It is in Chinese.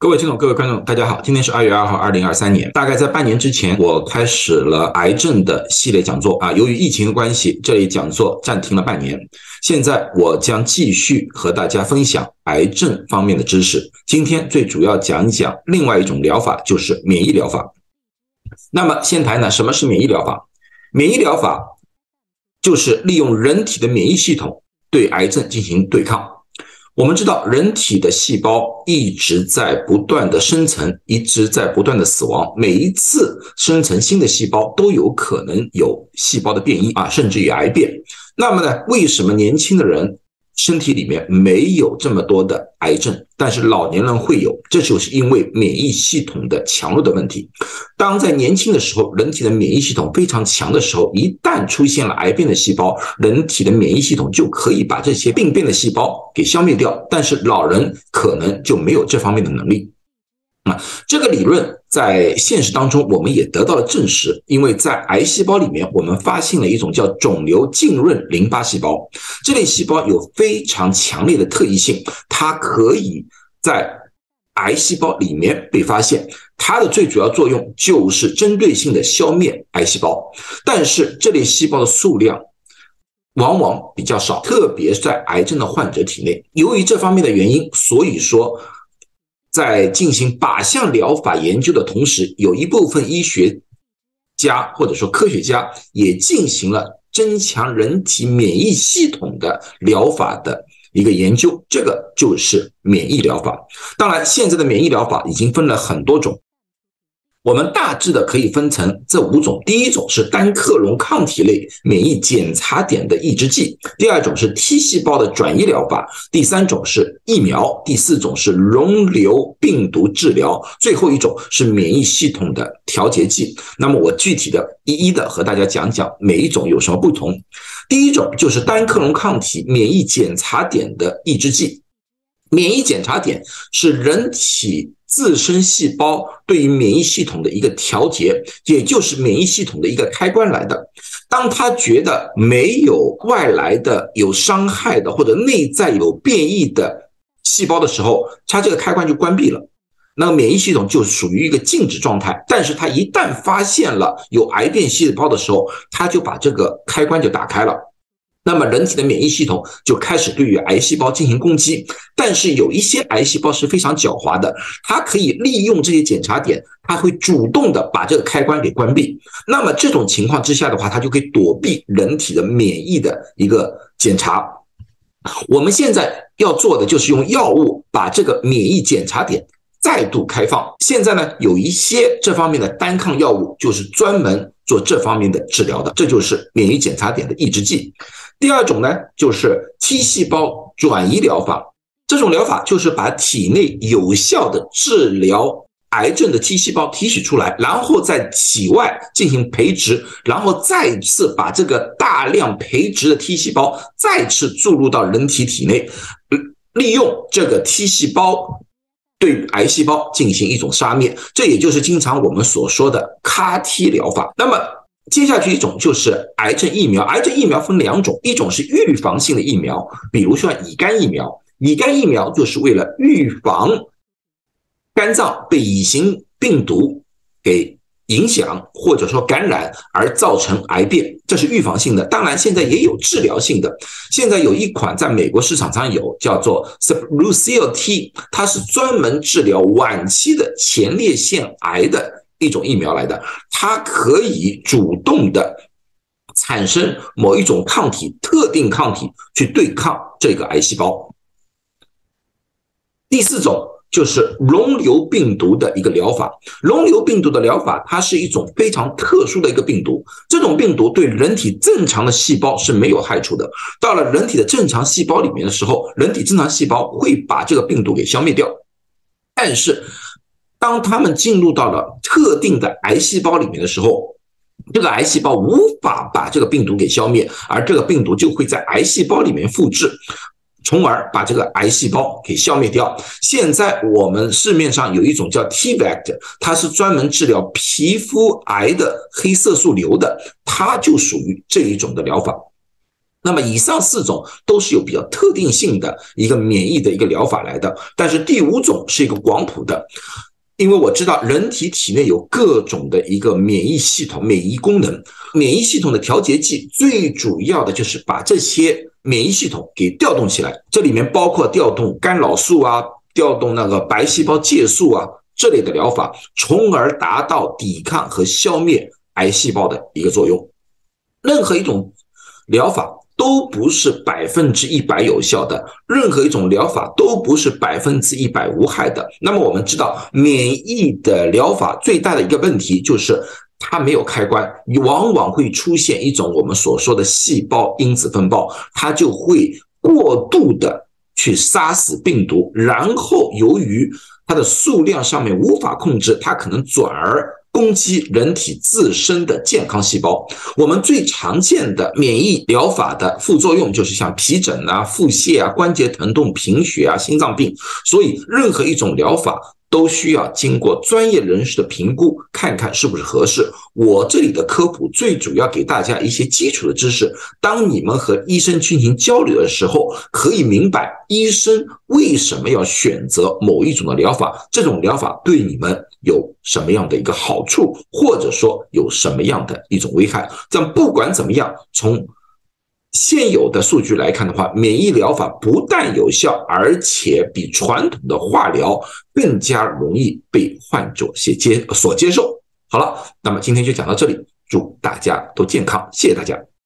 各位听众、各位观众，大家好，今天是二月二号，二零二三年。大概在半年之前，我开始了癌症的系列讲座啊。由于疫情的关系，这一讲座暂停了半年。现在我将继续和大家分享癌症方面的知识。今天最主要讲一讲另外一种疗法，就是免疫疗法。那么先谈呢什么是免疫疗法？免疫疗法就是利用人体的免疫系统对癌症进行对抗。我们知道，人体的细胞一直在不断的生成，一直在不断的死亡。每一次生成新的细胞，都有可能有细胞的变异啊，甚至于癌变。那么呢，为什么年轻的人？身体里面没有这么多的癌症，但是老年人会有，这就是因为免疫系统的强弱的问题。当在年轻的时候，人体的免疫系统非常强的时候，一旦出现了癌变的细胞，人体的免疫系统就可以把这些病变的细胞给消灭掉。但是老人可能就没有这方面的能力。啊，这个理论在现实当中我们也得到了证实，因为在癌细胞里面，我们发现了一种叫肿瘤浸润淋巴细胞，这类细胞有非常强烈的特异性，它可以在癌细胞里面被发现，它的最主要作用就是针对性的消灭癌细胞，但是这类细胞的数量往往比较少，特别是在癌症的患者体内，由于这方面的原因，所以说。在进行靶向疗法研究的同时，有一部分医学家或者说科学家也进行了增强人体免疫系统的疗法的一个研究，这个就是免疫疗法。当然，现在的免疫疗法已经分了很多种。我们大致的可以分成这五种：第一种是单克隆抗体类免疫检查点的抑制剂；第二种是 T 细胞的转移疗法；第三种是疫苗；第四种是溶瘤病毒治疗；最后一种是免疫系统的调节剂。那么我具体的一一的和大家讲讲每一种有什么不同。第一种就是单克隆抗体免疫检查点的抑制剂。免疫检查点是人体。自身细胞对于免疫系统的一个调节，也就是免疫系统的一个开关来的。当他觉得没有外来的有伤害的或者内在有变异的细胞的时候，它这个开关就关闭了，那么免疫系统就属于一个静止状态。但是它一旦发现了有癌变细胞的时候，它就把这个开关就打开了。那么人体的免疫系统就开始对于癌细胞进行攻击，但是有一些癌细胞是非常狡猾的，它可以利用这些检查点，它会主动的把这个开关给关闭。那么这种情况之下的话，它就可以躲避人体的免疫的一个检查。我们现在要做的就是用药物把这个免疫检查点再度开放。现在呢，有一些这方面的单抗药物就是专门做这方面的治疗的，这就是免疫检查点的抑制剂。第二种呢，就是 T 细胞转移疗法。这种疗法就是把体内有效的治疗癌症的 T 细胞提取出来，然后在体外进行培植，然后再次把这个大量培植的 T 细胞再次注入到人体体内，利用这个 T 细胞对癌细胞进行一种杀灭。这也就是经常我们所说的 CAR-T 疗法。那么。接下去一种就是癌症疫苗，癌症疫苗分两种，一种是预防性的疫苗，比如说乙肝疫苗，乙肝疫苗就是为了预防肝脏被乙型病毒给影响或者说感染而造成癌变，这是预防性的。当然，现在也有治疗性的，现在有一款在美国市场上有叫做 s u b l u c i l T，它是专门治疗晚期的前列腺癌的。一种疫苗来的，它可以主动的产生某一种抗体，特定抗体去对抗这个癌细胞。第四种就是溶瘤病毒的一个疗法。溶瘤病毒的疗法，它是一种非常特殊的一个病毒。这种病毒对人体正常的细胞是没有害处的。到了人体的正常细胞里面的时候，人体正常细胞会把这个病毒给消灭掉，但是。当他们进入到了特定的癌细胞里面的时候，这个癌细胞无法把这个病毒给消灭，而这个病毒就会在癌细胞里面复制，从而把这个癌细胞给消灭掉。现在我们市面上有一种叫 T-VEC，它是专门治疗皮肤癌的黑色素瘤的，它就属于这一种的疗法。那么以上四种都是有比较特定性的一个免疫的一个疗法来的，但是第五种是一个广谱的，因为我知道人体体内有各种的一个免疫系统、免疫功能，免疫系统的调节剂最主要的就是把这些免疫系统给调动起来，这里面包括调动干扰素啊、调动那个白细胞介素啊这类的疗法，从而达到抵抗和消灭癌细胞的一个作用。任何一种疗法。都不是百分之一百有效的，任何一种疗法都不是百分之一百无害的。那么我们知道，免疫的疗法最大的一个问题就是它没有开关，往往会出现一种我们所说的细胞因子风暴，它就会过度的去杀死病毒，然后由于它的数量上面无法控制，它可能转而。攻击人体自身的健康细胞，我们最常见的免疫疗法的副作用就是像皮疹啊、腹泻啊、关节疼痛、贫血啊、心脏病，所以任何一种疗法。都需要经过专业人士的评估，看看是不是合适。我这里的科普最主要给大家一些基础的知识，当你们和医生进行交流的时候，可以明白医生为什么要选择某一种的疗法，这种疗法对你们有什么样的一个好处，或者说有什么样的一种危害。但不管怎么样，从现有的数据来看的话，免疫疗法不但有效，而且比传统的化疗更加容易被患者所接所接受。好了，那么今天就讲到这里，祝大家都健康，谢谢大家。